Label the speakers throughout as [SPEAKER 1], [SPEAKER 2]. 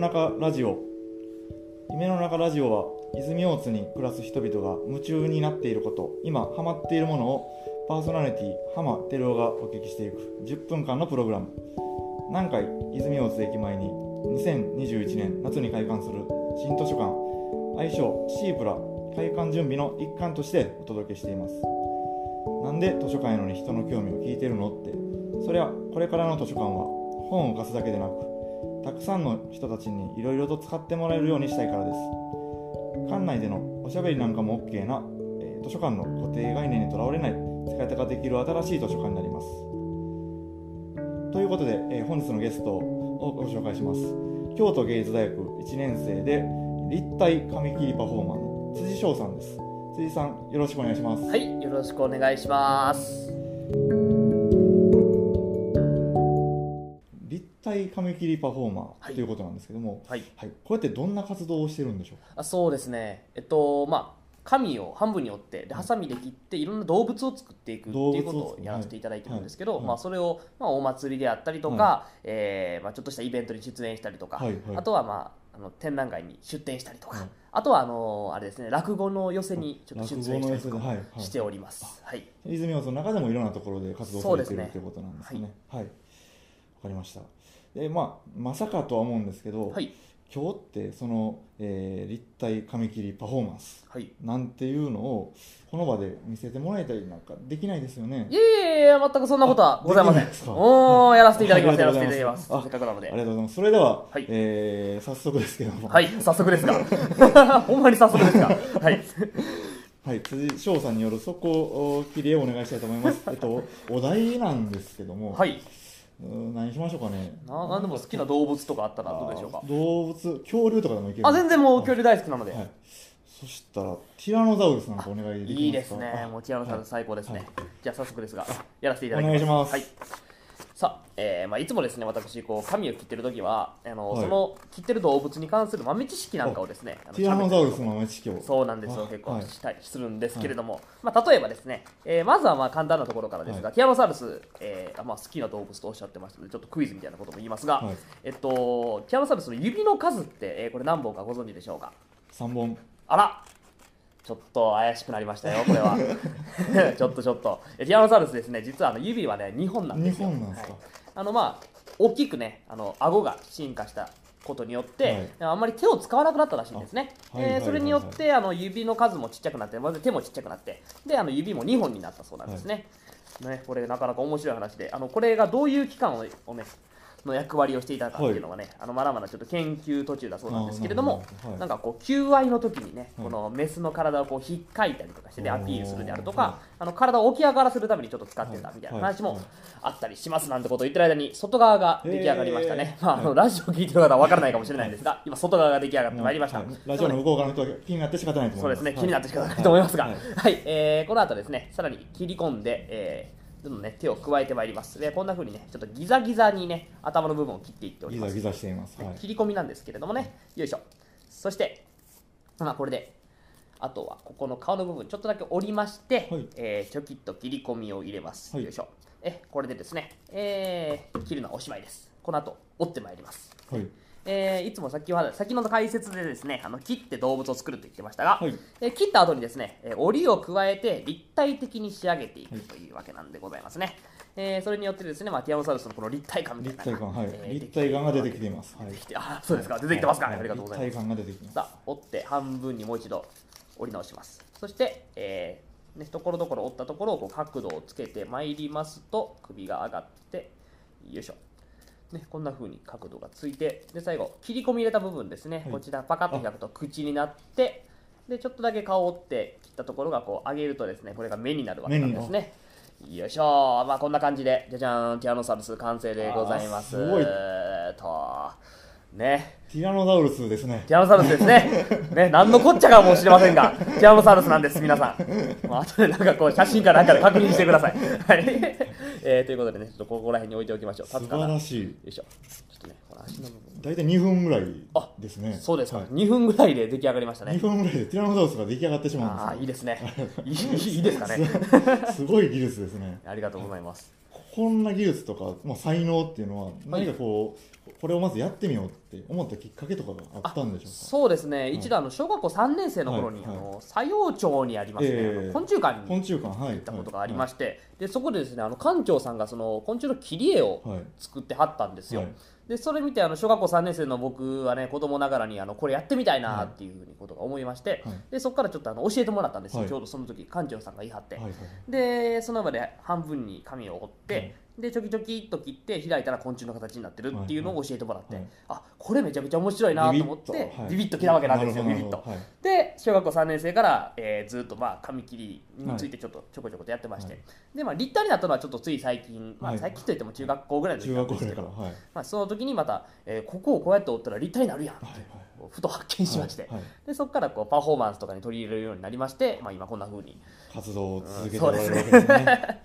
[SPEAKER 1] 中ラジオ。夢の中ラジオは泉大津に暮らす人々が夢中になっていること。今ハマっているものをパーソナリティ浜照夫がお聞きしていく。10分間のプログラム。南海泉大津駅前に2021年夏に開館する新図書館。愛称シープラ。開館準備の一環としてお届けしています。なんで図書館へのに人の興味を聞いてるのって。それはこれからの図書館は本を貸すだけでなくたくさんの人たちにいろいろと使ってもらえるようにしたいからです。館内でのおしゃべりなんかも OK な、えー図書館の固定概念にとらわれない使い方ができる新しい図書館になります。ということで、えー本日のゲストをご紹介します。京都芸術大学1年生で立体紙切りパフォーマーの辻翔さんです。辻さんよろしくお願いします。
[SPEAKER 2] はい、よろしくお願いします。
[SPEAKER 1] 体紙切りパフォーマ
[SPEAKER 2] はい。
[SPEAKER 1] ーということなんですけども、
[SPEAKER 2] はい、
[SPEAKER 1] はい、こうやってどんな活動をしてるんでしょう？か
[SPEAKER 2] あそうですね。えっとまあ紙を半分に折ってでハサミで切っていろんな動物を作っていくっていうことをやらせていただいてるんですけど、
[SPEAKER 1] はい。はい。
[SPEAKER 2] まあそれをまあお祭りであったりとか、
[SPEAKER 1] は
[SPEAKER 2] えーまあちょっとしたイベントに出演したりとか、
[SPEAKER 1] はいはい。
[SPEAKER 2] あとはまああの展覧会に出展したりとか、
[SPEAKER 1] はい。
[SPEAKER 2] あとはあのあれですね落語の寄せにちょっと出演したりとか
[SPEAKER 1] はい
[SPEAKER 2] しております。はい。
[SPEAKER 1] 泉大津の中でもいろんなところで活動されている、ということなんですね。はい。わ、かりましたでまあまさかとは思うんですけど、
[SPEAKER 2] はい
[SPEAKER 1] 今日ってその、えー立体紙切りパフォーマンス
[SPEAKER 2] はい。
[SPEAKER 1] なんていうのをこの場で見せてもらえたりなんかできないですよね
[SPEAKER 2] いえいえいえ全くそんなことはございません
[SPEAKER 1] できない
[SPEAKER 2] やらせていただきます。
[SPEAKER 1] あり
[SPEAKER 2] やらせてい
[SPEAKER 1] がとうございます
[SPEAKER 2] ただきます。せっかくなので
[SPEAKER 1] あり。がとうございますそれでは、
[SPEAKER 2] はい
[SPEAKER 1] えー早速ですけども
[SPEAKER 2] はい、早速ですか。ほんまに早速ですか。はい。
[SPEAKER 1] はい、辻翔さんによる底切り絵をお願いしたいと思います。えっと、お題なんですけども、
[SPEAKER 2] はい。
[SPEAKER 1] うーん何しましょうかね。
[SPEAKER 2] ななんでも好きな動物とかあったらどうでしょうか？
[SPEAKER 1] あ。動物、恐竜とかでもいける
[SPEAKER 2] あ、全然もう
[SPEAKER 1] 日
[SPEAKER 2] 恐竜大好きなので。
[SPEAKER 1] はい。そしたら、ティラノザウルスなんかお願いできますか？
[SPEAKER 2] いいですね。
[SPEAKER 1] あ
[SPEAKER 2] もうティラノサウルス最高ですね。
[SPEAKER 1] はい
[SPEAKER 2] じゃあ早速ですが、やらせていただきます。
[SPEAKER 1] お願いします
[SPEAKER 2] はい。さあ、えーまあ、いつもですね、私、こう、紙を切ってる時は、あの、
[SPEAKER 1] はい。
[SPEAKER 2] その切ってる動物に関する豆知識なんかをですね、あの
[SPEAKER 1] ティラノザウルスの豆知識を。
[SPEAKER 2] そうなんですよ、
[SPEAKER 1] あ
[SPEAKER 2] 結構
[SPEAKER 1] はい。
[SPEAKER 2] したりするんですけれども、まあ、例えばですね、えーまずはまあ簡単なところからですが、
[SPEAKER 1] は
[SPEAKER 2] ティラノサウルス、えーまあ、好きな動物とおっしゃってましたので、ちょっとクイズみたいなことも言いますが、
[SPEAKER 1] はい。
[SPEAKER 2] えっと、ティラノサウルスの指の数って、えーこれ何本かご存知でしょうか
[SPEAKER 1] ？3本。
[SPEAKER 2] あらちょっと怪しくなりましたよ、これは。ちょっとちょっと。えティラノサウルスですね、実はあの指はね、2本なんですよ。
[SPEAKER 1] 2本なんですか？
[SPEAKER 2] はいあのまあ、大きくね、あの顎が進化したことによって、あんまり手を使わなくなったらしいんですね。
[SPEAKER 1] あはいはいはいはい
[SPEAKER 2] えーそれによってあの指の数もちっちゃくなって、まず手もちっちゃくなって、であの指も2本になったそうなんですね。ねこれなかなか面白い話で、あのこれがどういう期間ををね、の役割をしていたかっていうのはね、あのまだまだちょっと研究途中だそうなんですけれども
[SPEAKER 1] な
[SPEAKER 2] んかこう求愛の時にね、
[SPEAKER 1] はい
[SPEAKER 2] このメスの体をこう引っかいたりとかしてでアピールするであると
[SPEAKER 1] は
[SPEAKER 2] かあの体を起き上がらせるためにちょっと使ってたみたいな話もあったりしますなんてことを言ってる間に外側が出来上がりましたね、まあ、あのラジオを聞いてる方は分からないかもしれないんですが今外側が出来上がってまいりました、
[SPEAKER 1] はい。ラジオの向こう側の人は気になって仕方ないと思いますす。
[SPEAKER 2] そうでね、
[SPEAKER 1] はい
[SPEAKER 2] 気になって仕方ないと思いますが、
[SPEAKER 1] は
[SPEAKER 2] はいい。えーこの後ですね、さらに切り込んで、えーどんどんね、手を加えてまいります。でこんな風にね、ちょっとギザギザにね、頭の部分を切っていっております。
[SPEAKER 1] ギザギザしています。はい。
[SPEAKER 2] 切り込みなんですけれどもね、よいしょ。そして、まあ、これで、あとはここの顔の部分、ちょっとだけ折りまして、
[SPEAKER 1] はい
[SPEAKER 2] えーちょきっと切り込みを入れます。
[SPEAKER 1] はい
[SPEAKER 2] よいしょ。えこれでですね、えー切るのはおしまいです。この後、折ってまいります。
[SPEAKER 1] はい。
[SPEAKER 2] えーいつも先は先の解説でですねあの切って動物を作ると言ってましたが、
[SPEAKER 1] はい。
[SPEAKER 2] えー切った後にですねえー折りを加えて立体的に仕上げていくというわけなんでございますね、えーそれによってですね、まあ、ティラノサウルスのこの立体感みたいな。
[SPEAKER 1] 立体感、はい。
[SPEAKER 2] えー
[SPEAKER 1] 立体感が出てきています。はい。
[SPEAKER 2] あそうですか。出てきてますか、
[SPEAKER 1] は
[SPEAKER 2] ありがとうございます。
[SPEAKER 1] 立体感が出てきます。
[SPEAKER 2] さあ折って半分にもう一度折り直します。そして、えーね、ところどころ折ったところをこう角度をつけてまいりますと首が上がってよいしょね、こんな風に角度がついてで最後切り込み入れた部分ですね、
[SPEAKER 1] はい。
[SPEAKER 2] こちらパカッと開くと口になってでちょっとだけ顔を折って切ったところがこう上げるとですねこれが目になるわけなんですね。よいしょ。まあこんな感じでじゃじゃーん。ティラノサウルス完成でございます。
[SPEAKER 1] すごい。
[SPEAKER 2] と。ね
[SPEAKER 1] ティラノザウルスですね。
[SPEAKER 2] ティラノサウルスですね。ね、何のこっちゃかもしれませんが、ティラノサウルスなんです、皆さん。まあ後でなんかこう、写真かなんかで確認してください。はい。えー、ということでね、ちょっとここら辺に置いておきましょう。
[SPEAKER 1] 素晴らしい。
[SPEAKER 2] いしょ。ちょっとね、この足の部分。
[SPEAKER 1] 大体2分ぐらい
[SPEAKER 2] あ
[SPEAKER 1] ですね。
[SPEAKER 2] そうですか、
[SPEAKER 1] はい
[SPEAKER 2] 2分ぐらいで出来上がりました
[SPEAKER 1] 2
[SPEAKER 2] ね。
[SPEAKER 1] 分ぐらいでティラノザウルスが出来上がってしま
[SPEAKER 2] ああ、
[SPEAKER 1] うんで
[SPEAKER 2] いいですね。いいいいですかね。
[SPEAKER 1] す。すごい技術ですね。
[SPEAKER 2] ありがとうございます。
[SPEAKER 1] こんな技術とか、まあ、才能っていうのは、何かこう、これをまずやってみようっって思ったきっかけとかがあったんでしょうか？
[SPEAKER 2] そうですね、
[SPEAKER 1] い。
[SPEAKER 2] 一度あの小学校3年生の頃に、
[SPEAKER 1] はい。
[SPEAKER 2] あの佐用町にありますね、
[SPEAKER 1] ええ。
[SPEAKER 2] あの昆虫館に
[SPEAKER 1] 昆虫館はい。
[SPEAKER 2] 行ったことがありまして、でそこでですねあの館長さんがその昆虫の切り絵を
[SPEAKER 1] はい。はい
[SPEAKER 2] 作ってはったんですよ、
[SPEAKER 1] はい。
[SPEAKER 2] でそれ見てあの小学校3年生の僕はね子供ながらにあのこれやってみたいなっていうふうにことが思いまして、
[SPEAKER 1] はい。
[SPEAKER 2] でそこからちょっとあの教えてもらったんですよ、
[SPEAKER 1] はい。
[SPEAKER 2] ちょうどその時館長さんが言い張って、
[SPEAKER 1] はいはい。
[SPEAKER 2] でその場で半分に紙を折って、
[SPEAKER 1] はい
[SPEAKER 2] でちょきちょきっと切って開いたら昆虫の形になってるっていうのを教えてもらって、
[SPEAKER 1] はい。はい
[SPEAKER 2] あこれめちゃめちゃ面白いなと思って
[SPEAKER 1] ビビッと。はい
[SPEAKER 2] ビビッときたわけなんですよ
[SPEAKER 1] な
[SPEAKER 2] ビビッと。
[SPEAKER 1] はい。
[SPEAKER 2] で小学校3年生から、えーずっとまあ紙切りについてちょっとちょこちょことやってまして、
[SPEAKER 1] はい。
[SPEAKER 2] でまあ立体になったのはちょっとつい最近、まあ、
[SPEAKER 1] はい。
[SPEAKER 2] 最近といっても中学校ぐらいの時なんですけど、まあ、その時にまた、えーここをこうやって折ったら立体になるやんって、ふと発見しまして、
[SPEAKER 1] はい。はい。
[SPEAKER 2] でそこからこうパフォーマンスとかに取り入れるようになりまして、まあ、今こんな風に。
[SPEAKER 1] 活動を続けて
[SPEAKER 2] うん
[SPEAKER 1] おられるわけですね。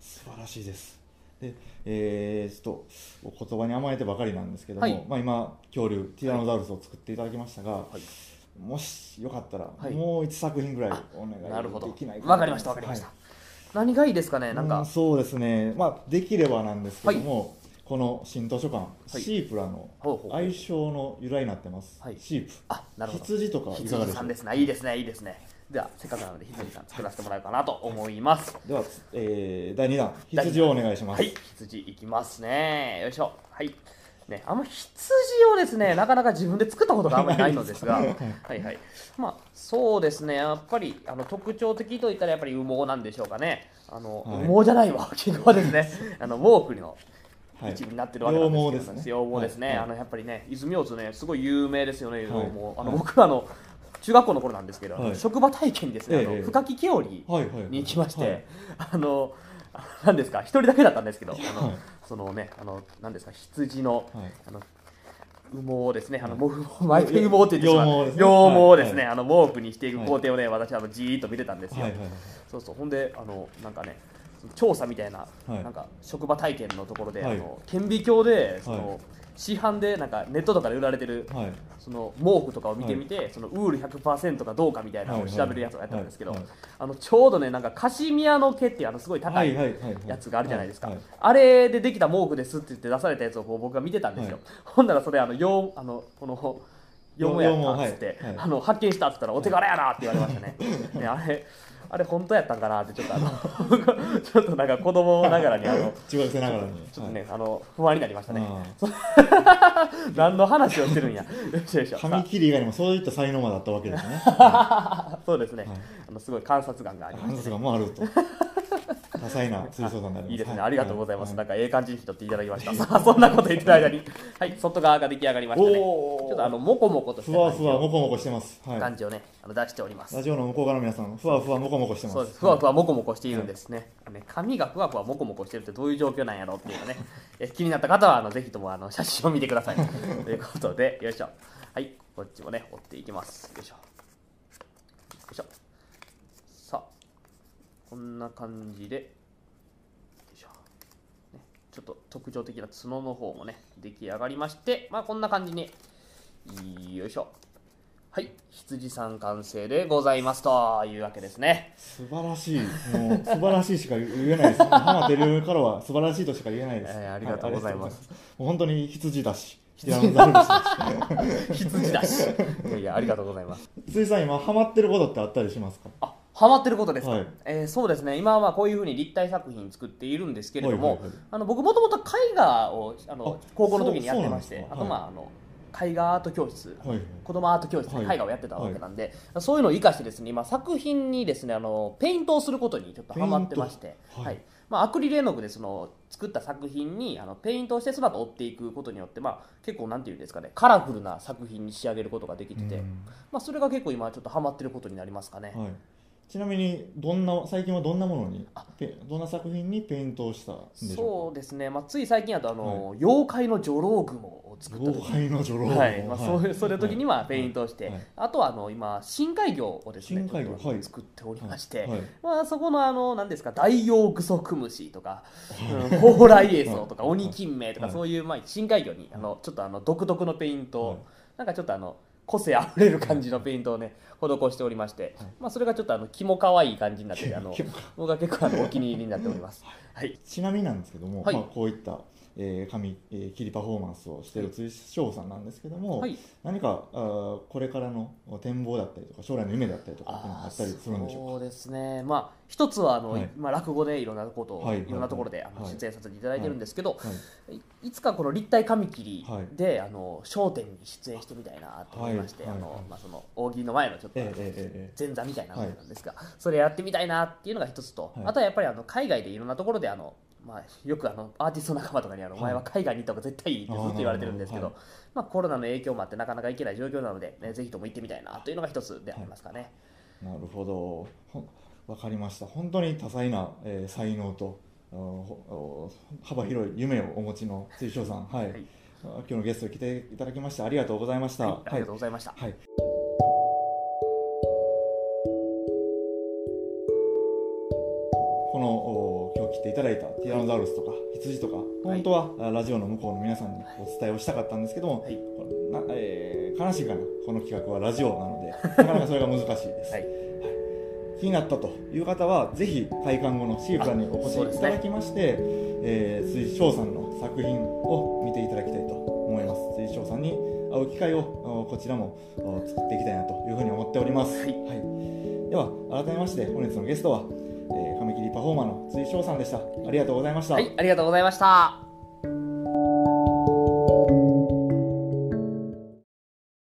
[SPEAKER 1] 素晴らしいです。で、えー、ちょっとお言葉に甘えてばかりなんですけども、
[SPEAKER 2] はい。
[SPEAKER 1] まあ今恐竜ティラノザウルスを作っていただきましたが、
[SPEAKER 2] はい。
[SPEAKER 1] もしよかったら、
[SPEAKER 2] はい。
[SPEAKER 1] もう一作品ぐらいお願いできない
[SPEAKER 2] わかりましたわかりました、何がいいですかね
[SPEAKER 1] はい
[SPEAKER 2] なんか、
[SPEAKER 1] うんそうですね。まあできればなんですけども、この新図書館、
[SPEAKER 2] い。
[SPEAKER 1] シープラの愛称の由来になってます。
[SPEAKER 2] はい。
[SPEAKER 1] シープ。
[SPEAKER 2] あなるほど。
[SPEAKER 1] 羊とかいかが
[SPEAKER 2] 羊
[SPEAKER 1] で
[SPEAKER 2] すね。いいですねいいですねではせっかくなので羊さん作らせてもらおうかなと思います。
[SPEAKER 1] では、えー、第2弾羊をお願いします。
[SPEAKER 2] はい羊いきますね。よいしょ。はい。ね、あんま羊をですねなかなか自分で作ったことがあんまりないのですが。はいはい。まあそうですね。やっぱりあの特徴的といったらやっぱり羽毛なんでしょうかね。あの、
[SPEAKER 1] はい。
[SPEAKER 2] 羽毛じゃないわ毛皮ですね。あの毛布の
[SPEAKER 1] はい。
[SPEAKER 2] 一部になってるわけなんですけど、
[SPEAKER 1] ね。
[SPEAKER 2] 羊毛ですね、
[SPEAKER 1] はい。
[SPEAKER 2] あのやっぱりね泉大津ねすごい有名ですよね羊毛、
[SPEAKER 1] はい
[SPEAKER 2] あの
[SPEAKER 1] はい。
[SPEAKER 2] 僕あの中学校の頃なんですけど、
[SPEAKER 1] はい。
[SPEAKER 2] 職場体験にですね、あ
[SPEAKER 1] ええ。
[SPEAKER 2] の深木ケオリ
[SPEAKER 1] はいはい。
[SPEAKER 2] に行きまして、
[SPEAKER 1] はい。
[SPEAKER 2] あの何ですか？一人だけだったんですけど、あの
[SPEAKER 1] はい
[SPEAKER 2] そのねあの何ですか？羊の
[SPEAKER 1] はい。
[SPEAKER 2] あの羽毛ですね、あの
[SPEAKER 1] はい。
[SPEAKER 2] 毛布巻いて羽毛って言ってしまう。
[SPEAKER 1] 羊毛ですね。
[SPEAKER 2] 羊毛ですね、
[SPEAKER 1] はい
[SPEAKER 2] あの毛布にしていく工程をね、私はあのじーっと見てたんですよ、
[SPEAKER 1] はいはいはい。
[SPEAKER 2] そうそう。ほんであのなんかね調査みたいな、
[SPEAKER 1] はい。
[SPEAKER 2] なんか職場体験のところで、
[SPEAKER 1] はい。
[SPEAKER 2] あの顕微鏡でその、
[SPEAKER 1] はい
[SPEAKER 2] 市販でなんかネットとかで売られてる
[SPEAKER 1] はい。
[SPEAKER 2] その毛布とかを見てみて、そのウール100%かどうかみたいなのを調べるやつをやったんですけど、
[SPEAKER 1] はいはい
[SPEAKER 2] あのちょうどねなんかカシミヤの毛っていうあのすごい高い
[SPEAKER 1] はいはいはいはい。
[SPEAKER 2] やつがあるじゃないですか、
[SPEAKER 1] はい
[SPEAKER 2] あれでできた毛布ですって言って出されたやつをこう僕が見てたんですよ、
[SPEAKER 1] はい。
[SPEAKER 2] ほんならそれあの羊あのこの羊毛やったっつって、
[SPEAKER 1] はいはい。
[SPEAKER 2] あの発見したっつったらお手柄やなって言われましたね。ねあれあれ本当やったんかなってちょっとあの ちょっとなんか子供ながらにあの
[SPEAKER 1] 中学生ながらに。
[SPEAKER 2] ちょっとね、あの不安になりましたね。
[SPEAKER 1] あ
[SPEAKER 2] 何の話をしてるんや。よいしょよいし
[SPEAKER 1] 紙切り以外にもそういった才能まであったわけですね。
[SPEAKER 2] さ そうですね、
[SPEAKER 1] はい。
[SPEAKER 2] あのすごい観察眼がありま
[SPEAKER 1] 観
[SPEAKER 2] す、
[SPEAKER 1] 察眼もあると多彩な水槽になります
[SPEAKER 2] いいですね、
[SPEAKER 1] は
[SPEAKER 2] ありがとうございます。
[SPEAKER 1] は
[SPEAKER 2] なんかええ感じに拾っていただきました。さあ、そんなこと言ってる間に、はい、外側が出来上がりましたね。ちょっとあの、もこもことし
[SPEAKER 1] ふわふわも
[SPEAKER 2] を
[SPEAKER 1] こもこしてますはい
[SPEAKER 2] 感じをね、あの出しております
[SPEAKER 1] ラ。ジオの向こう側の皆さんふわふわもこもこしてます
[SPEAKER 2] そうです。ふわふわもこもこしているんですね。ね髪がふわふわもこもこしてるってどういう状況なんやろうっていうのね、え気になった方はあのぜひともあの写真を見てください。ということで、よいしょ。はい、こっちもね、折っていきます。よいしょ。よいしょ。さあ、こんな感じで、ちょっと特徴的な角の方もね、出来上がりまして、まあこんな感じに、よいしょ。はい、羊さん完成でございますというわけですね。
[SPEAKER 1] 素晴らしい。もう素晴らしいしか言えないです。浜出るからは素晴らしいとしか言えないです、
[SPEAKER 2] えーありがとうございます。
[SPEAKER 1] はいもう本当に羊だし
[SPEAKER 2] 羊だし。いやいや、ありがとうございます。
[SPEAKER 1] ついさん今ハマってることってあったりしますか？
[SPEAKER 2] あ、ハマってることですか？
[SPEAKER 1] はい。
[SPEAKER 2] えーそうですね。今はまあこういうふうに立体作品作っているんですけれども、
[SPEAKER 1] はいはいはい
[SPEAKER 2] あの僕もともと絵画をあの
[SPEAKER 1] あ
[SPEAKER 2] 高校の時にやってまして、あとまああの絵画アート教室。
[SPEAKER 1] はい
[SPEAKER 2] 子供アート教室で
[SPEAKER 1] はい。
[SPEAKER 2] 絵画をやってたわけなんで、そういうのを生かしてですね今作品にですねあのペイントをすることにちょっとハマってまして、
[SPEAKER 1] はい。
[SPEAKER 2] はい。まあ、アクリル絵の具でその作った作品にあのペイントをしてその後折っていくことによって、まあ、結構なんていうんですかねカラフルな作品に仕上げることができてて、
[SPEAKER 1] うん。
[SPEAKER 2] まあ、それが結構今ちょっとハマってることになりますかね、
[SPEAKER 1] はい、ちなみにどんな最近はどんなものにペどんな作品にペイントをしたんでしょ
[SPEAKER 2] そうですね、まあ、つい最近だとあの、妖怪の女郎蜘蛛を作った時
[SPEAKER 1] 妖怪の女郎
[SPEAKER 2] はい。まあ、そういうそれ時にはペイントをして、
[SPEAKER 1] はい。はい
[SPEAKER 2] あとはあの今深海魚をですね
[SPEAKER 1] 深海魚。はい。
[SPEAKER 2] 作っておりまして、
[SPEAKER 1] はい。はい。
[SPEAKER 2] まあ、そこのあの何ですかダイオウグソクムシとか、うん、ホウライエソとか
[SPEAKER 1] はい。
[SPEAKER 2] オニキンメとか、
[SPEAKER 1] はい
[SPEAKER 2] そういうまあ深海魚にあのちょっとあの独特のペイントを、
[SPEAKER 1] はい。
[SPEAKER 2] なんかちょっとあの個性あふれる感じのペイントをね施しておりまして、
[SPEAKER 1] はい。
[SPEAKER 2] まあ、それがちょっとあのキモ可愛い感じになっててあの僕が結構あのお気に入りになっております。はい。
[SPEAKER 1] ちなみになんですけども、
[SPEAKER 2] はい。
[SPEAKER 1] まあ、こういったえー紙、えー切りパフォーマンスをしてい。る辻翔さんなんですけども、
[SPEAKER 2] はい。
[SPEAKER 1] 何かあーこれからの展望だったりとか将来の夢だったりとかあ
[SPEAKER 2] あ
[SPEAKER 1] ったりするんでしょうか？
[SPEAKER 2] そうですね、まあ、一つはあの、
[SPEAKER 1] はい。
[SPEAKER 2] まあ、落語でいろんなことを、
[SPEAKER 1] はい
[SPEAKER 2] いろんなところで出演させていただいてるんですけど、
[SPEAKER 1] はい
[SPEAKER 2] つかこの立体紙切り
[SPEAKER 1] はい。
[SPEAKER 2] で、あの笑点に出演してみたいなと思いまして、大喜利の前のちょっと、前座みたいなものなんですが、それやってみたいなっていうのが一つと、
[SPEAKER 1] はい。
[SPEAKER 2] あとはやっぱりあの海外でいろんなところであの、まあ、よくあのアーティスト仲間とかにあの、
[SPEAKER 1] はい。
[SPEAKER 2] お前は海外に行った方が絶対いいってずっと言われてるんですけど、
[SPEAKER 1] あーなる
[SPEAKER 2] まあ、コロナの影響もあってなかなか行けない状況なので、ね、ぜひとも行ってみたいなというのが一つでありますかね。
[SPEAKER 1] なるほど。ほんわかりました。本当に多彩な、えー才能と幅広い夢をお持ちの辻翔さん、はい。今日のゲストに来ていただきましてありがとうございました。
[SPEAKER 2] はい、ありがとうございました。
[SPEAKER 1] はいいただいたティラノザウルスとか羊とか本当は、あラジオの向こうの皆さんにお伝えをしたかったんですけども、
[SPEAKER 2] はい。
[SPEAKER 1] なえー悲しいかなこの企画はラジオなので なかなかそれが難しいです、
[SPEAKER 2] はい。
[SPEAKER 1] 気になったという方はぜひ開館後のシープラにお越しいただきまして、えー辻翔さんの作品を見ていただきたいと思います。辻翔さんに会う機会をおこちらもお作っていきたいなというふうに思っております、
[SPEAKER 2] はい。
[SPEAKER 1] では改めまして本日のゲストは、パフォーマーの辻翔さんでしたありがとうございました、
[SPEAKER 2] はい、ありがとうございました。